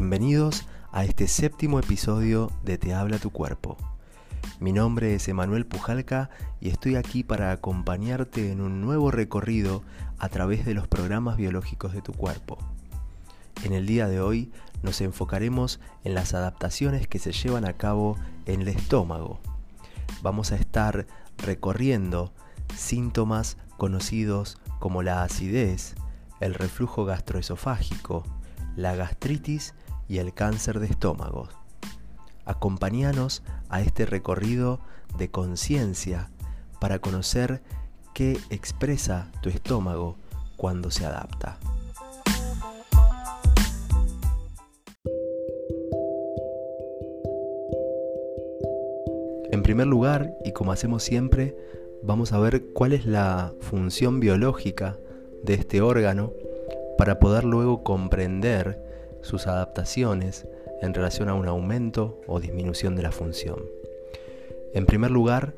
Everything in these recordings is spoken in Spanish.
Bienvenidos a este séptimo episodio de Te habla tu cuerpo. Mi nombre es Emanuel Pujalca y estoy aquí para acompañarte en un nuevo recorrido a través de los programas biológicos de tu cuerpo. En el día de hoy nos enfocaremos en las adaptaciones que se llevan a cabo en el estómago. Vamos a estar recorriendo síntomas conocidos como la acidez, el reflujo gastroesofágico, la gastritis y el cáncer de estómago. Acompáñanos a este recorrido de conciencia para conocer qué expresa tu estómago cuando se adapta. En primer lugar, y como hacemos siempre, vamos a ver cuál es la función biológica de este órgano para poder luego comprender sus adaptaciones en relación a un aumento o disminución de la función. En primer lugar,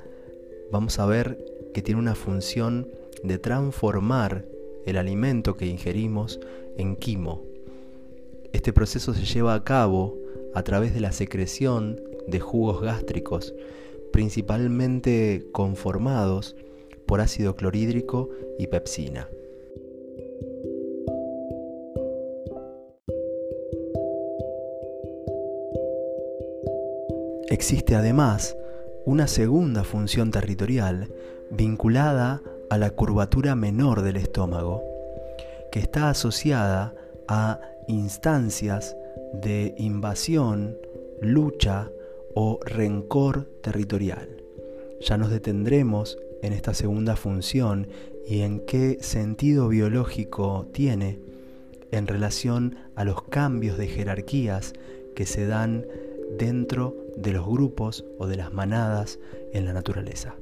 vamos a ver que tiene una función de transformar el alimento que ingerimos en quimo. Este proceso se lleva a cabo a través de la secreción de jugos gástricos, principalmente conformados por ácido clorhídrico y pepsina. Existe además una segunda función territorial vinculada a la curvatura menor del estómago, que está asociada a instancias de invasión, lucha o rencor territorial. Ya nos detendremos en esta segunda función y en qué sentido biológico tiene en relación a los cambios de jerarquías que se dan dentro de los grupos o de las manadas en la naturaleza.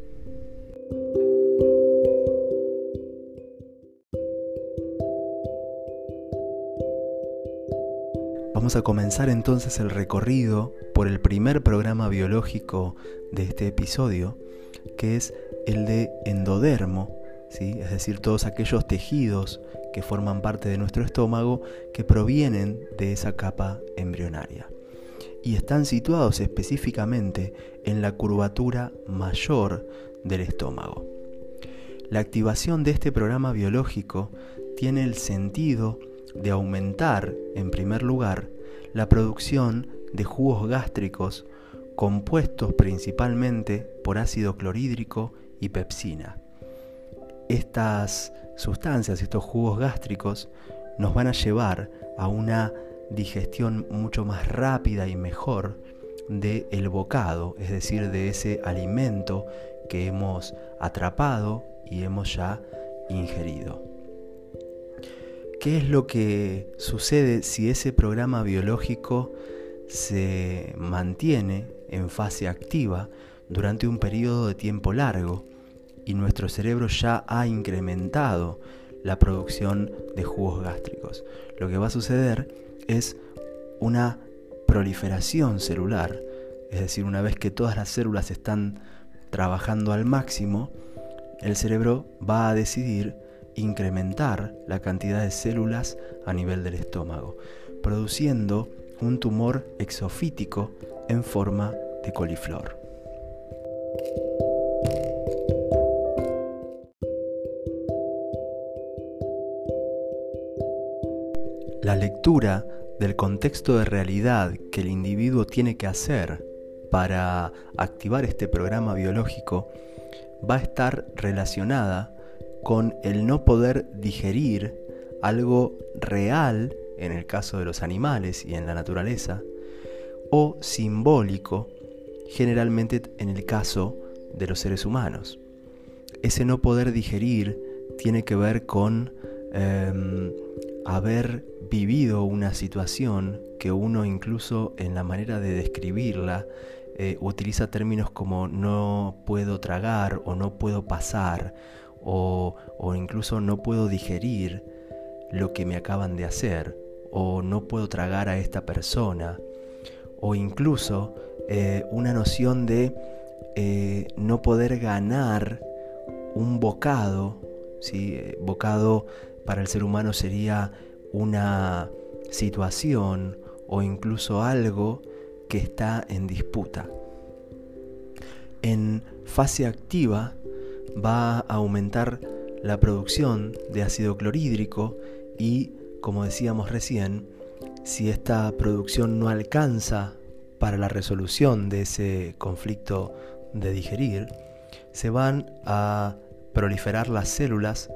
Vamos a comenzar entonces el recorrido por el primer programa biológico de este episodio, que es el de endodermo, ¿sí? es decir, todos aquellos tejidos que forman parte de nuestro estómago que provienen de esa capa embrionaria y están situados específicamente en la curvatura mayor del estómago. La activación de este programa biológico tiene el sentido de aumentar, en primer lugar, la producción de jugos gástricos compuestos principalmente por ácido clorhídrico y pepsina. Estas sustancias, estos jugos gástricos, nos van a llevar a una digestión mucho más rápida y mejor del el bocado, es decir, de ese alimento que hemos atrapado y hemos ya ingerido. ¿Qué es lo que sucede si ese programa biológico se mantiene en fase activa durante un periodo de tiempo largo y nuestro cerebro ya ha incrementado la producción de jugos gástricos? Lo que va a suceder es una proliferación celular, es decir, una vez que todas las células están trabajando al máximo, el cerebro va a decidir incrementar la cantidad de células a nivel del estómago, produciendo un tumor exofítico en forma de coliflor. La lectura del contexto de realidad que el individuo tiene que hacer para activar este programa biológico va a estar relacionada con el no poder digerir algo real en el caso de los animales y en la naturaleza, o simbólico generalmente en el caso de los seres humanos. Ese no poder digerir tiene que ver con em, haber vivido una situación que uno incluso en la manera de describirla eh, utiliza términos como no puedo tragar o no puedo pasar o, incluso no puedo digerir lo que me acaban de hacer o no puedo tragar a esta persona o incluso eh, una noción de eh, no poder ganar un bocado, ¿sí? bocado para el ser humano sería una situación o incluso algo que está en disputa. En fase activa va a aumentar la producción de ácido clorhídrico y, como decíamos recién, si esta producción no alcanza para la resolución de ese conflicto de digerir, se van a proliferar las células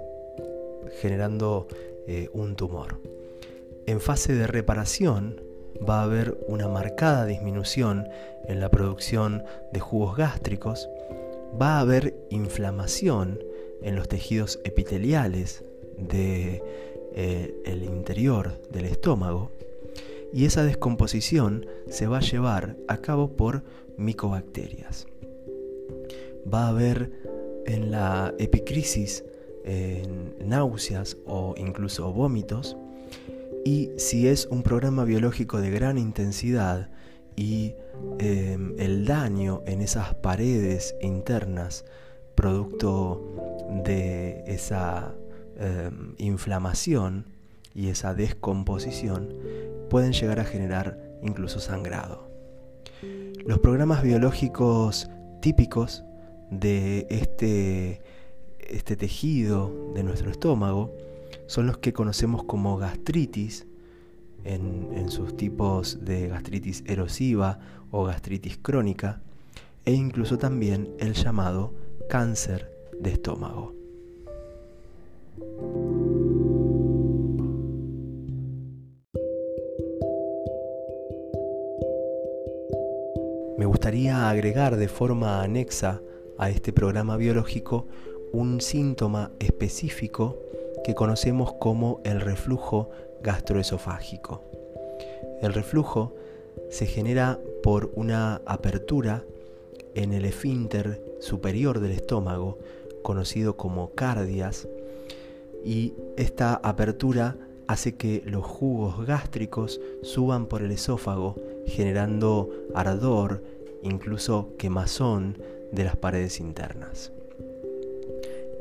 generando eh, un tumor. En fase de reparación va a haber una marcada disminución en la producción de jugos gástricos, va a haber inflamación en los tejidos epiteliales del eh, interior del estómago y esa descomposición se va a llevar a cabo por micobacterias. Va a haber en la epicrisis náuseas o incluso vómitos y si es un programa biológico de gran intensidad y em, el daño en esas paredes internas producto de esa em, inflamación y esa descomposición pueden llegar a generar incluso sangrado. Los programas biológicos típicos de este, este tejido de nuestro estómago son los que conocemos como gastritis, en, sus tipos de gastritis erosiva o gastritis crónica, e incluso también el llamado cáncer de estómago. Me gustaría agregar de forma anexa a este programa biológico un síntoma específico que conocemos como el reflujo gastroesofágico. El reflujo se genera por una apertura en el esfínter superior del estómago, conocido como cardias, y esta apertura hace que los jugos gástricos suban por el esófago, generando ardor, incluso quemazón de las paredes internas.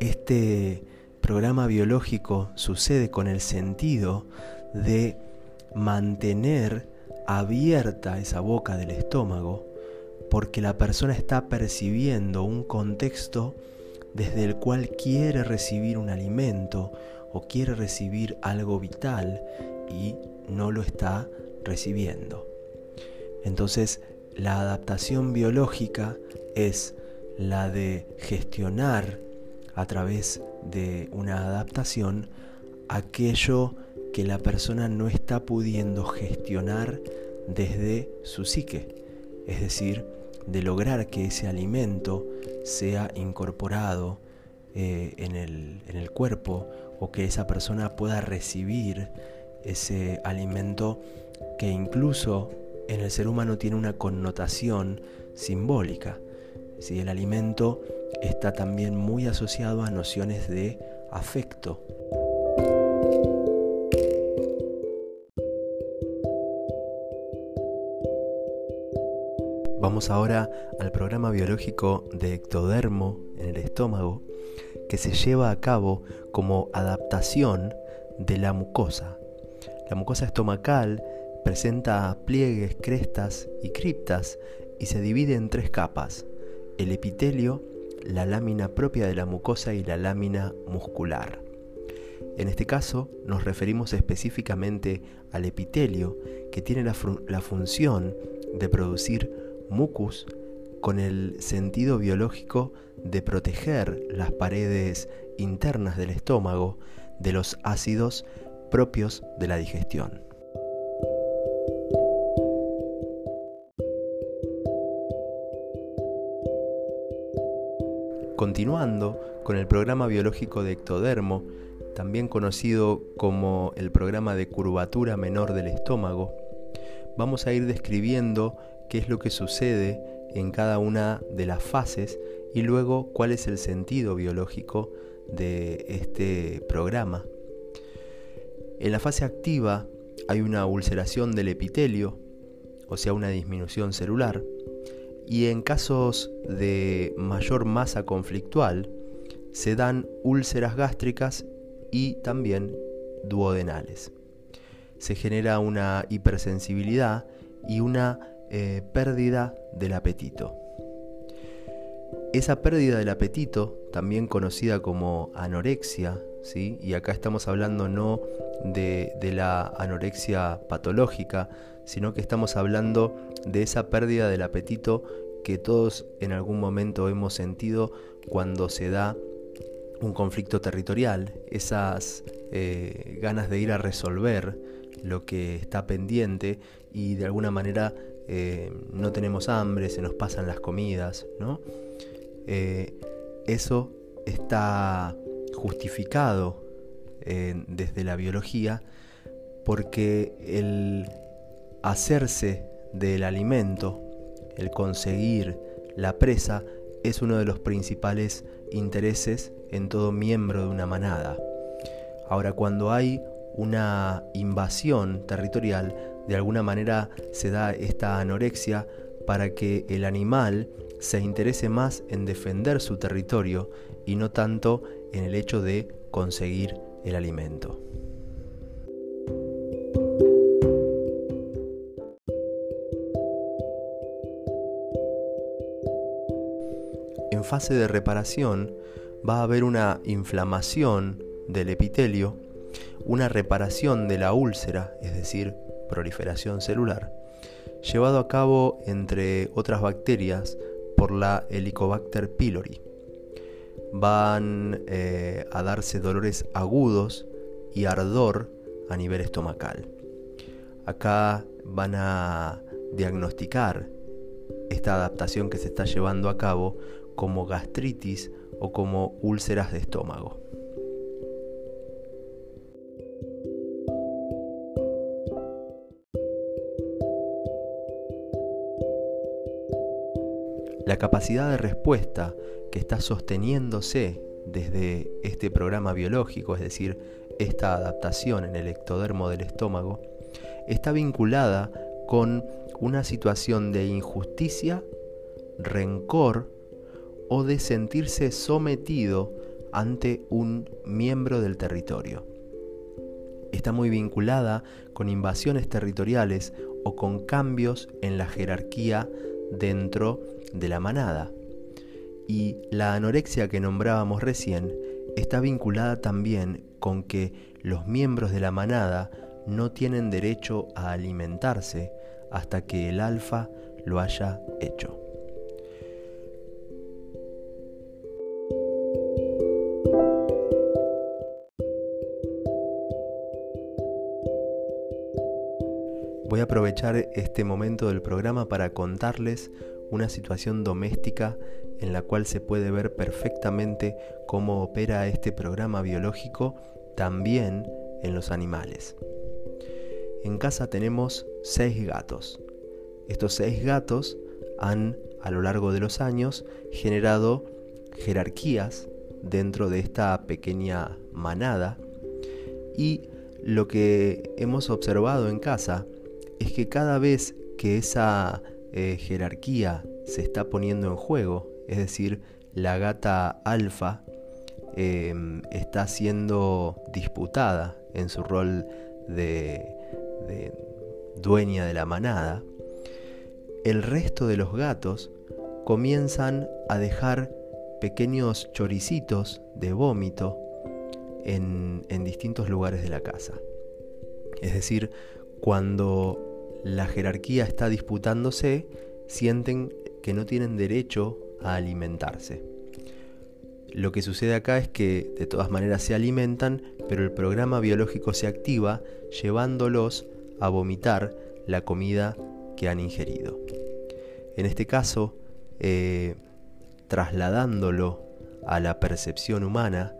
Este programa biológico sucede con el sentido de mantener abierta esa boca del estómago porque la persona está percibiendo un contexto desde el cual quiere recibir un alimento o quiere recibir algo vital y no lo está recibiendo. Entonces, la adaptación biológica es la de gestionar a través de una adaptación aquello que la persona no está pudiendo gestionar desde su psique, es decir, de lograr que ese alimento sea incorporado eh, en, el, en el cuerpo o que esa persona pueda recibir ese alimento que incluso en el ser humano tiene una connotación simbólica. Si el alimento está también muy asociado a nociones de afecto. Vamos ahora al programa biológico de ectodermo en el estómago que se lleva a cabo como adaptación de la mucosa. La mucosa estomacal presenta pliegues, crestas y criptas y se divide en tres capas, el epitelio, la lámina propia de la mucosa y la lámina muscular. En este caso nos referimos específicamente al epitelio que tiene la, función de producir mucus con el sentido biológico de proteger las paredes internas del estómago de los ácidos propios de la digestión. Continuando con el programa biológico de ectodermo, también conocido como el programa de curvatura menor del estómago, vamos a ir describiendo qué es lo que sucede en cada una de las fases y luego cuál es el sentido biológico de este programa. En la fase activa hay una ulceración del epitelio, o sea, una disminución celular, y en casos de mayor masa conflictual se dan úlceras gástricas y también duodenales. se genera una hipersensibilidad y una eh, pérdida del apetito. Esa pérdida del apetito, también conocida como anorexia, ¿sí? y acá estamos hablando no de, de la anorexia patológica, sino que estamos hablando de esa pérdida del apetito que todos en algún momento hemos sentido cuando se da un conflicto territorial, esas eh, ganas de ir a resolver lo que está pendiente y de alguna manera eh, no tenemos hambre, se nos pasan las comidas, ¿no? Eh, eso está justificado desde la biología porque el hacerse del alimento, el conseguir la presa, es uno de los principales intereses en todo miembro de una manada. Ahora, cuando hay una invasión territorial, de alguna manera se da esta anorexia para que el animal se interese más en defender su territorio y no tanto en el hecho de conseguir el alimento. Fase de reparación, va a haber una inflamación del epitelio, una reparación de la úlcera, es decir, proliferación celular, llevado a cabo entre otras bacterias por la Helicobacter pylori. Van eh, a darse dolores agudos y ardor a nivel estomacal. Acá van a diagnosticar esta adaptación que se está llevando a cabo como gastritis o como úlceras de estómago. La capacidad de respuesta que está sosteniéndose desde este programa biológico, es decir, esta adaptación en el ectodermo del estómago, está vinculada con una situación de injusticia, rencor o de sentirse sometido ante un miembro del territorio. Está muy vinculada con invasiones territoriales o con cambios en la jerarquía dentro de la manada. Y la anorexia que nombrábamos recién está vinculada también con que los miembros de la manada no tienen derecho a alimentarse hasta que el alfa lo haya hecho. Voy a aprovechar este momento del programa para contarles una situación doméstica en la cual se puede ver perfectamente cómo opera este programa biológico también en los animales. En casa tenemos seis gatos. Estos seis gatos han a lo largo de los años generado jerarquías dentro de esta pequeña manada y lo que hemos observado en casa es que cada vez que esa eh, jerarquía se está poniendo en juego, es decir, la gata alfa em, está siendo disputada en su rol de, dueña de la manada, el resto de los gatos comienzan a dejar pequeños choricitos de vómito en, en distintos lugares de la casa. Es decir, cuando la jerarquía está disputándose, sienten que no tienen derecho a alimentarse. Lo que sucede acá es que de todas maneras se alimentan, pero el programa biológico se activa llevándolos a vomitar la comida que han ingerido. En este caso, eh, trasladándolo a la percepción humana,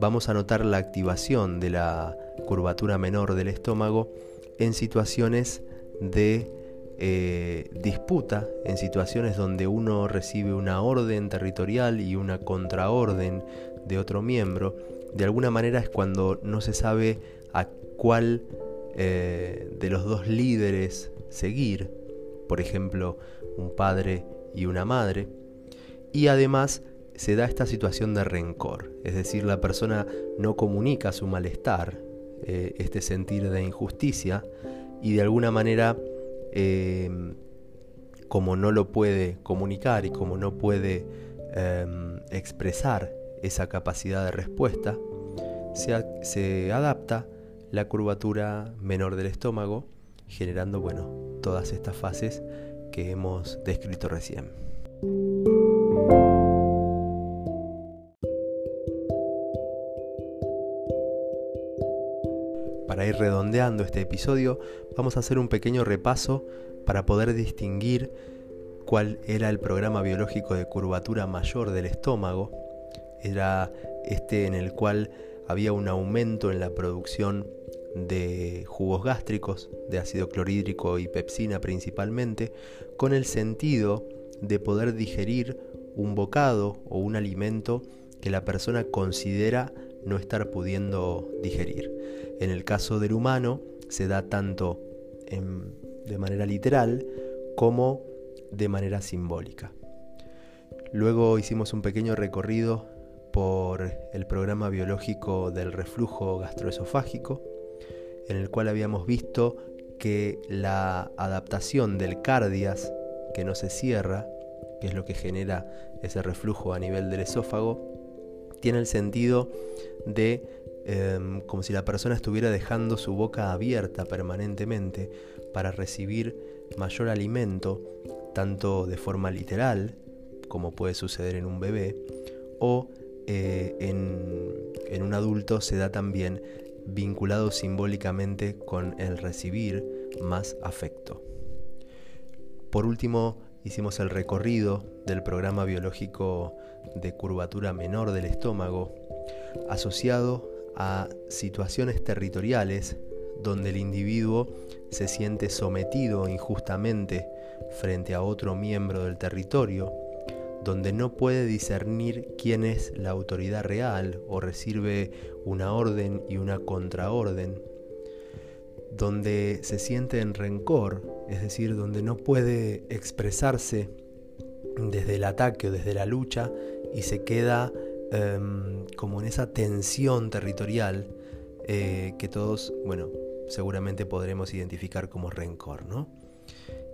vamos a notar la activación de la curvatura menor del estómago en situaciones de eh, disputa en situaciones donde uno recibe una orden territorial y una contraorden de otro miembro, de alguna manera es cuando no se sabe a cuál eh, de los dos líderes seguir, por ejemplo, un padre y una madre, y además se da esta situación de rencor, es decir, la persona no comunica su malestar, eh, este sentir de injusticia y de alguna manera, em, como no lo puede comunicar y como no puede em, expresar esa capacidad de respuesta, se, se adapta la curvatura menor del estómago, generando bueno, todas estas fases que hemos descrito recién. Redondeando este episodio, vamos a hacer un pequeño repaso para poder distinguir cuál era el programa biológico de curvatura mayor del estómago. Era este en el cual había un aumento en la producción de jugos gástricos, de ácido clorhídrico y pepsina principalmente, con el sentido de poder digerir un bocado o un alimento que la persona considera no estar pudiendo digerir. En el caso del humano se da tanto de manera literal como de manera simbólica. Luego hicimos un pequeño recorrido por el programa biológico del reflujo gastroesofágico, en el cual habíamos visto que la adaptación del cardias, que no se cierra, que es lo que genera ese reflujo a nivel del esófago, tiene el sentido de em, como si la persona estuviera dejando su boca abierta permanentemente para recibir mayor alimento, tanto de forma literal, como puede suceder en un bebé, o eh, en, en un adulto se da también vinculado simbólicamente con el recibir más afecto. Por último, hicimos el recorrido del programa biológico de curvatura menor del estómago, asociado a situaciones territoriales donde el individuo se siente sometido injustamente frente a otro miembro del territorio, donde no puede discernir quién es la autoridad real o recibe una orden y una contraorden, donde se siente en rencor, es decir, donde no puede expresarse desde el ataque o desde la lucha y se queda em, como en esa tensión territorial eh, que todos, bueno, seguramente podremos identificar como rencor, ¿no?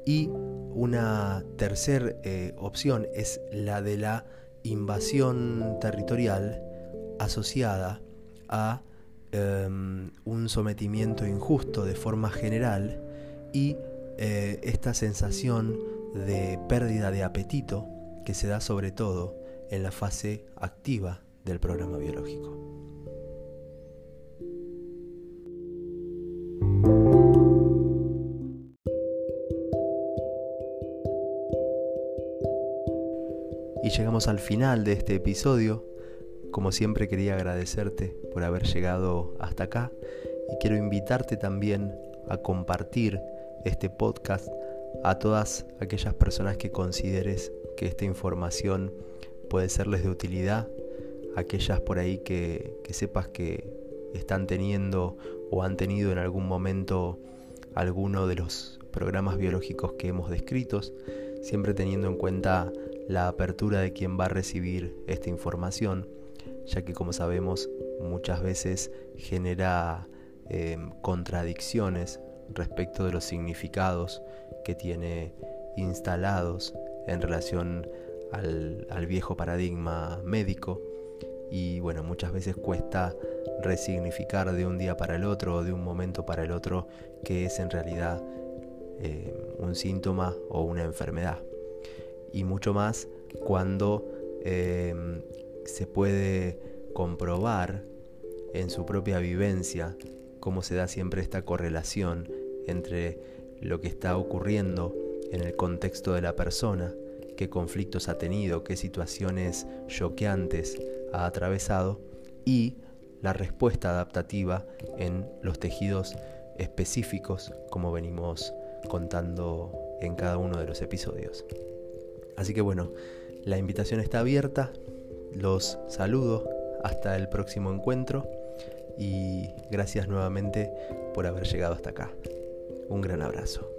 Y una tercera eh, opción es la de la invasión territorial asociada a em, un sometimiento injusto de forma general y eh, esta sensación de pérdida de apetito que se da sobre todo en la fase activa del programa biológico. Y llegamos al final de este episodio. Como siempre quería agradecerte por haber llegado hasta acá y quiero invitarte también a compartir este podcast a todas aquellas personas que consideres que esta información puede serles de utilidad, aquellas por ahí que, sepas que están teniendo o han tenido en algún momento alguno de los programas biológicos que hemos descrito, siempre teniendo en cuenta la apertura de quien va a recibir esta información, ya que como sabemos muchas veces genera eh, contradicciones respecto de los significados que tiene instalados en relación al, viejo paradigma médico y bueno, muchas veces cuesta resignificar de un día para el otro o de un momento para el otro que es en realidad eh, un síntoma o una enfermedad. Y mucho más cuando em, se puede comprobar en su propia vivencia cómo se da siempre esta correlación entre lo que está ocurriendo en el contexto de la persona, qué conflictos ha tenido, qué situaciones choqueantes ha atravesado y la respuesta adaptativa en los tejidos específicos como venimos contando en cada uno de los episodios. Así que bueno, la invitación está abierta, los saludo hasta el próximo encuentro y gracias nuevamente por haber llegado hasta acá. Un gran abrazo.